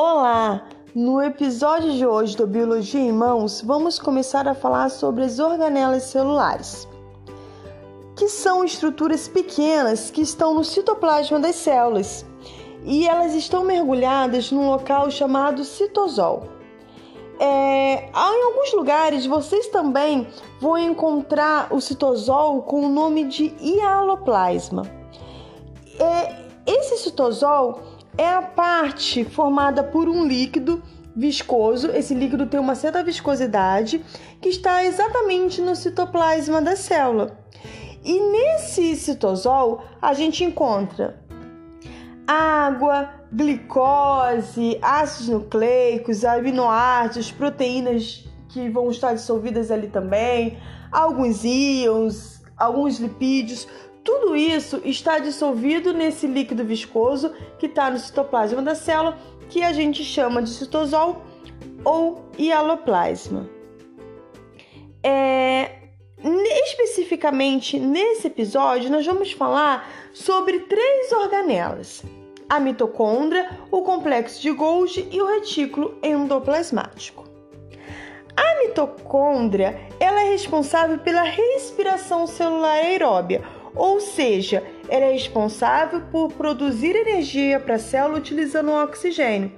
Olá! No episódio de hoje do Biologia em Mãos, vamos começar a falar sobre as organelas celulares, que são estruturas pequenas que estão no citoplasma das células e elas estão mergulhadas num local chamado citosol. É, em alguns lugares vocês também vão encontrar o citosol com o nome de hialoplasma. É, esse citosol é a parte formada por um líquido viscoso. Esse líquido tem uma certa viscosidade que está exatamente no citoplasma da célula. E nesse citosol a gente encontra água, glicose, ácidos nucleicos, aminoácidos, proteínas que vão estar dissolvidas ali também, alguns íons, alguns lipídios, tudo isso está dissolvido nesse líquido viscoso que está no citoplasma da célula, que a gente chama de citosol ou hialoplasma. É, especificamente nesse episódio, nós vamos falar sobre três organelas: a mitocôndria, o complexo de Golgi e o retículo endoplasmático. A mitocôndria ela é responsável pela respiração celular aeróbia ou seja, ela é responsável por produzir energia para a célula utilizando o oxigênio.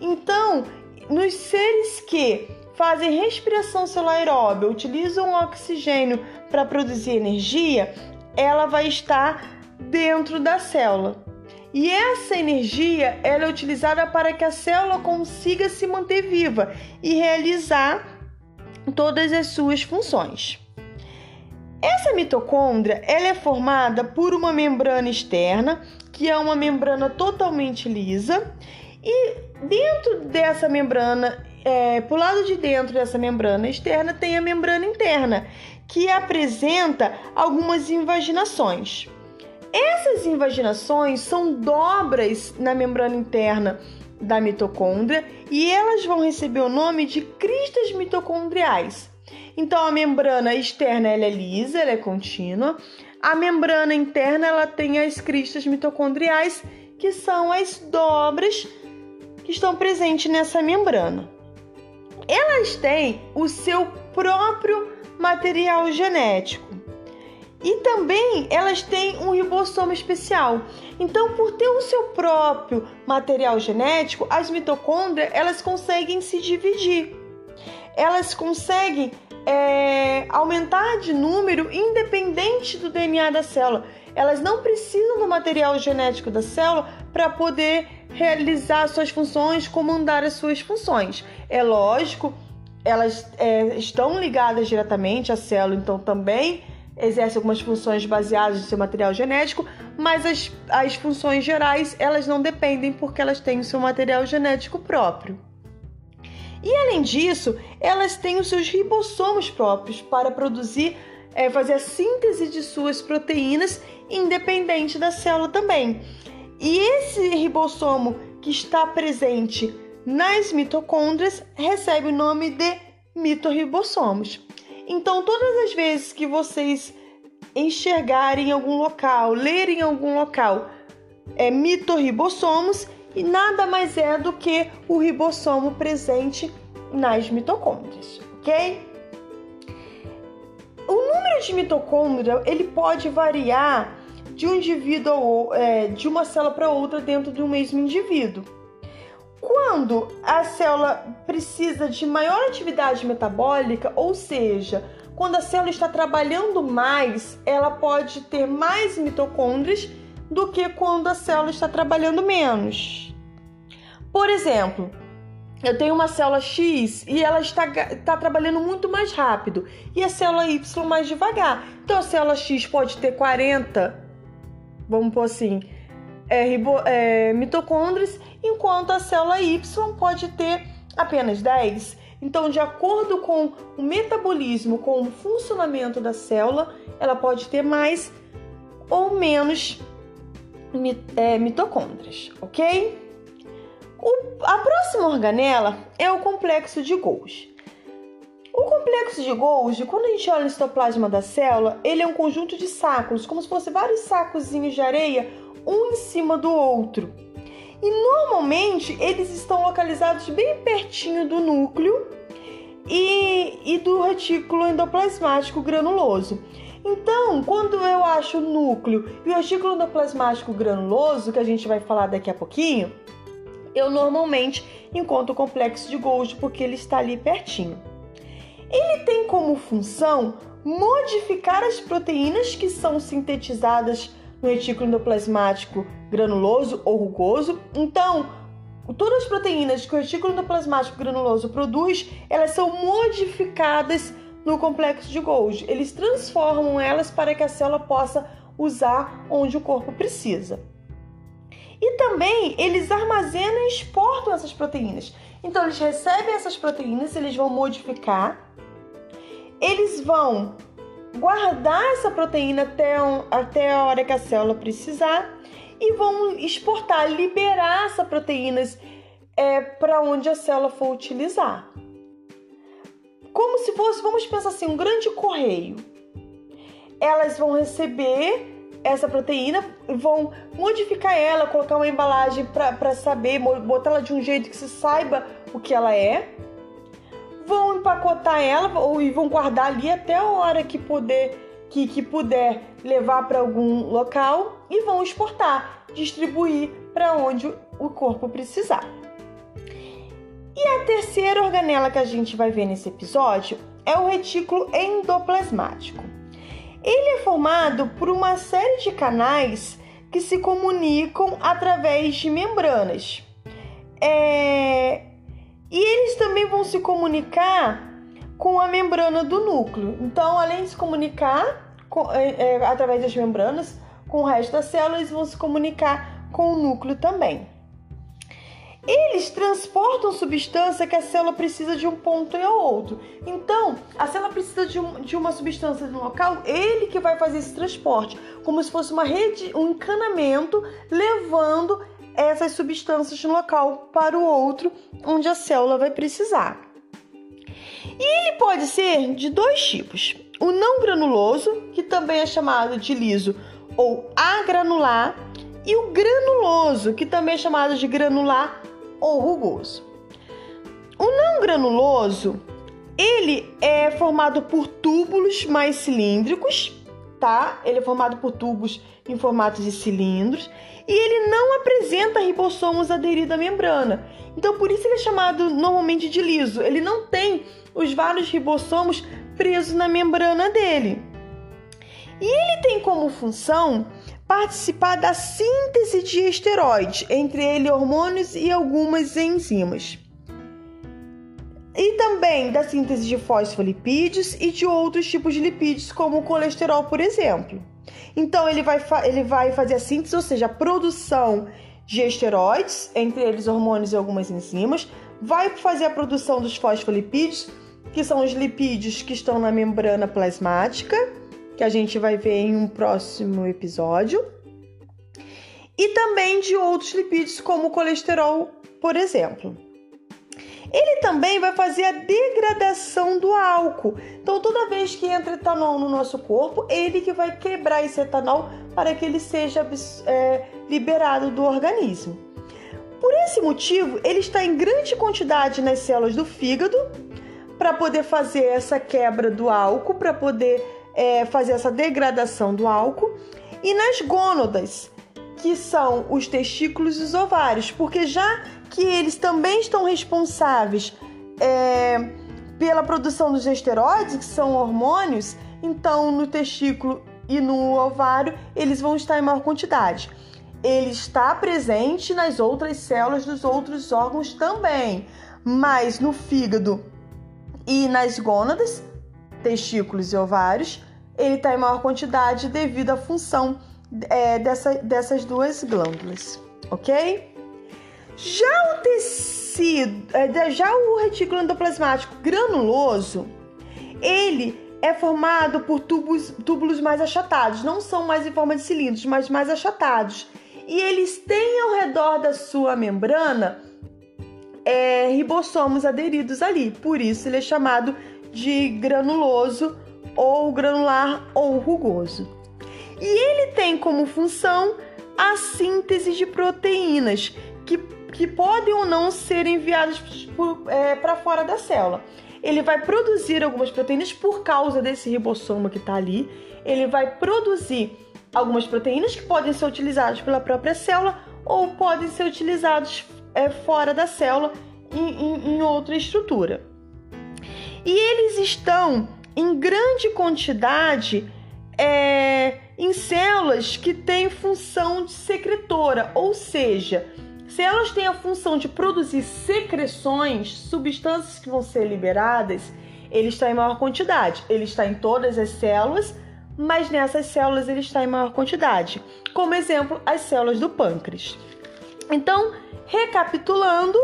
Então, nos seres que fazem respiração celular aeróbia, utilizam o oxigênio para produzir energia, ela vai estar dentro da célula. E essa energia ela é utilizada para que a célula consiga se manter viva e realizar todas as suas funções. Essa mitocôndria ela é formada por uma membrana externa, que é uma membrana totalmente lisa, e dentro dessa membrana, é, por lado de dentro dessa membrana externa, tem a membrana interna, que apresenta algumas invaginações. Essas invaginações são dobras na membrana interna da mitocôndria e elas vão receber o nome de cristas mitocondriais. Então a membrana externa ela é lisa, ela é contínua. A membrana interna ela tem as cristas mitocondriais, que são as dobras que estão presentes nessa membrana. Elas têm o seu próprio material genético. E também elas têm um ribossomo especial. Então, por ter o seu próprio material genético, as mitocôndrias elas conseguem se dividir. Elas conseguem é, aumentar de número independente do DNA da célula. Elas não precisam do material genético da célula para poder realizar suas funções, comandar as suas funções. É lógico, elas é, estão ligadas diretamente à célula, então também exercem algumas funções baseadas no seu material genético, mas as, as funções gerais elas não dependem porque elas têm o seu material genético próprio. E além disso, elas têm os seus ribossomos próprios para produzir, é, fazer a síntese de suas proteínas independente da célula também. E esse ribossomo que está presente nas mitocôndrias recebe o nome de mitorribossomos. Então, todas as vezes que vocês enxergarem em algum local, lerem em algum local, é mitorribossomos, e nada mais é do que o ribossomo presente nas mitocôndrias, ok? O número de mitocôndria ele pode variar de um indivíduo é, de uma célula para outra dentro de um mesmo indivíduo. Quando a célula precisa de maior atividade metabólica, ou seja, quando a célula está trabalhando mais, ela pode ter mais mitocôndrias do que quando a célula está trabalhando menos. Por exemplo, eu tenho uma célula X e ela está, está trabalhando muito mais rápido e a célula Y mais devagar. Então a célula X pode ter 40, vamos pôr assim, é, ribo, é, mitocôndrias, enquanto a célula Y pode ter apenas 10. Então, de acordo com o metabolismo, com o funcionamento da célula, ela pode ter mais ou menos mitocôndrias, ok? O, a próxima organela é o complexo de Golgi. O complexo de Golgi, quando a gente olha o citoplasma da célula, ele é um conjunto de sacos, como se fosse vários sacozinhos de areia, um em cima do outro. E normalmente eles estão localizados bem pertinho do núcleo e, e do retículo endoplasmático granuloso. Então, quando eu acho o núcleo e o retículo endoplasmático granuloso, que a gente vai falar daqui a pouquinho, eu normalmente encontro o complexo de Golgi porque ele está ali pertinho. Ele tem como função modificar as proteínas que são sintetizadas no retículo endoplasmático granuloso ou rugoso. Então, todas as proteínas que o retículo endoplasmático granuloso produz, elas são modificadas no complexo de Golgi. Eles transformam elas para que a célula possa usar onde o corpo precisa. E também eles armazenam e exportam essas proteínas. Então eles recebem essas proteínas, eles vão modificar, eles vão guardar essa proteína até, até a hora que a célula precisar e vão exportar, liberar essa proteínas é, para onde a célula for utilizar como se fosse, vamos pensar assim, um grande correio. Elas vão receber essa proteína, vão modificar ela, colocar uma embalagem para saber, botar ela de um jeito que se saiba o que ela é. Vão empacotar ela ou e vão guardar ali até a hora que poder que, que puder levar para algum local e vão exportar, distribuir para onde o corpo precisar. E a terceira organela que a gente vai ver nesse episódio é o retículo endoplasmático. Ele é formado por uma série de canais que se comunicam através de membranas. É... E eles também vão se comunicar com a membrana do núcleo. Então, além de se comunicar com, é, é, através das membranas com o resto das células, vão se comunicar com o núcleo também. Eles transportam substância que a célula precisa de um ponto e outro. Então, a célula precisa de, um, de uma substância no local, ele que vai fazer esse transporte, como se fosse uma rede, um encanamento levando essas substâncias de um local para o outro, onde a célula vai precisar. E ele pode ser de dois tipos: o não granuloso, que também é chamado de liso ou agranular, e o granuloso, que também é chamado de granular ou rugoso. O não granuloso, ele é formado por túbulos mais cilíndricos, tá? Ele é formado por tubos em formato de cilindros e ele não apresenta ribossomos aderidos à membrana. Então, por isso ele é chamado normalmente de liso. Ele não tem os vários ribossomos presos na membrana dele. E ele tem como função participar da síntese de esteroides, entre ele hormônios e algumas enzimas. E também da síntese de fosfolipídios e de outros tipos de lipídios, como o colesterol, por exemplo. Então, ele vai, ele vai fazer a síntese, ou seja, a produção de esteroides, entre eles hormônios e algumas enzimas, vai fazer a produção dos fosfolipídios, que são os lipídios que estão na membrana plasmática que a gente vai ver em um próximo episódio, e também de outros lipídios, como o colesterol, por exemplo. Ele também vai fazer a degradação do álcool. Então, toda vez que entra etanol no nosso corpo, ele que vai quebrar esse etanol para que ele seja é, liberado do organismo. Por esse motivo, ele está em grande quantidade nas células do fígado para poder fazer essa quebra do álcool, para poder é, fazer essa degradação do álcool, e nas gônadas, que são os testículos e os ovários, porque já que eles também estão responsáveis é, pela produção dos esteroides, que são hormônios, então no testículo e no ovário eles vão estar em maior quantidade. Ele está presente nas outras células dos outros órgãos também, mas no fígado e nas gônadas testículos e ovários, ele está em maior quantidade devido à função é, dessa, dessas duas glândulas, ok? Já o tecido, é, já o retículo endoplasmático granuloso, ele é formado por tubos, túbulos mais achatados, não são mais em forma de cilindros, mas mais achatados. E eles têm ao redor da sua membrana é, ribossomos aderidos ali, por isso ele é chamado de granuloso ou granular ou rugoso. E ele tem como função a síntese de proteínas que, que podem ou não ser enviadas é, para fora da célula. Ele vai produzir algumas proteínas por causa desse ribossoma que está ali. Ele vai produzir algumas proteínas que podem ser utilizadas pela própria célula ou podem ser utilizados é, fora da célula em, em, em outra estrutura. E eles estão em grande quantidade é, em células que têm função de secretora, ou seja, se elas têm a função de produzir secreções, substâncias que vão ser liberadas, ele está em maior quantidade. Ele está em todas as células, mas nessas células ele está em maior quantidade. Como exemplo, as células do pâncreas. Então, recapitulando,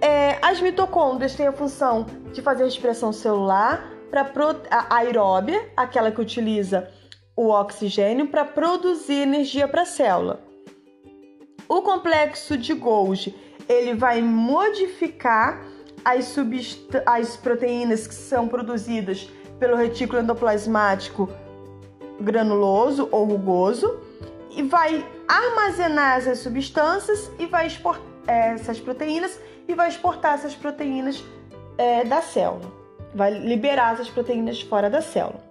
é, as mitocôndrias têm a função de fazer expressão celular para a aeróbia, aquela que utiliza o oxigênio para produzir energia para a célula. O complexo de Golgi ele vai modificar as, as proteínas que são produzidas pelo retículo endoplasmático granuloso ou rugoso e vai armazenar essas substâncias e vai exportar essas proteínas e vai exportar essas proteínas é, da célula. Vai liberar essas proteínas fora da célula.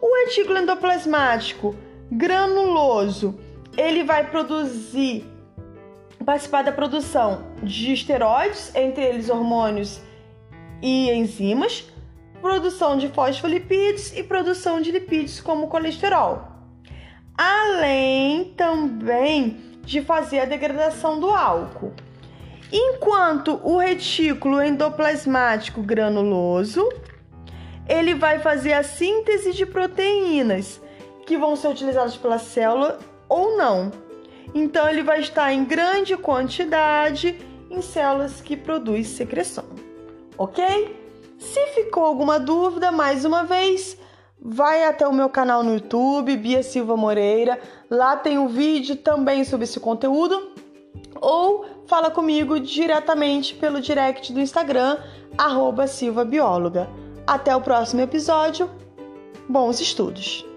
O retículo endoplasmático granuloso, ele vai produzir, participar da produção de esteroides, entre eles hormônios e enzimas, produção de fosfolipídios e produção de lipídios como colesterol. Além também de fazer a degradação do álcool. Enquanto o retículo endoplasmático granuloso, ele vai fazer a síntese de proteínas que vão ser utilizadas pela célula ou não. Então ele vai estar em grande quantidade em células que produzem secreção. OK? Se ficou alguma dúvida, mais uma vez, vai até o meu canal no YouTube, Bia Silva Moreira. Lá tem um vídeo também sobre esse conteúdo. Ou fala comigo diretamente pelo direct do Instagram, arroba Silva Bióloga. Até o próximo episódio. Bons estudos!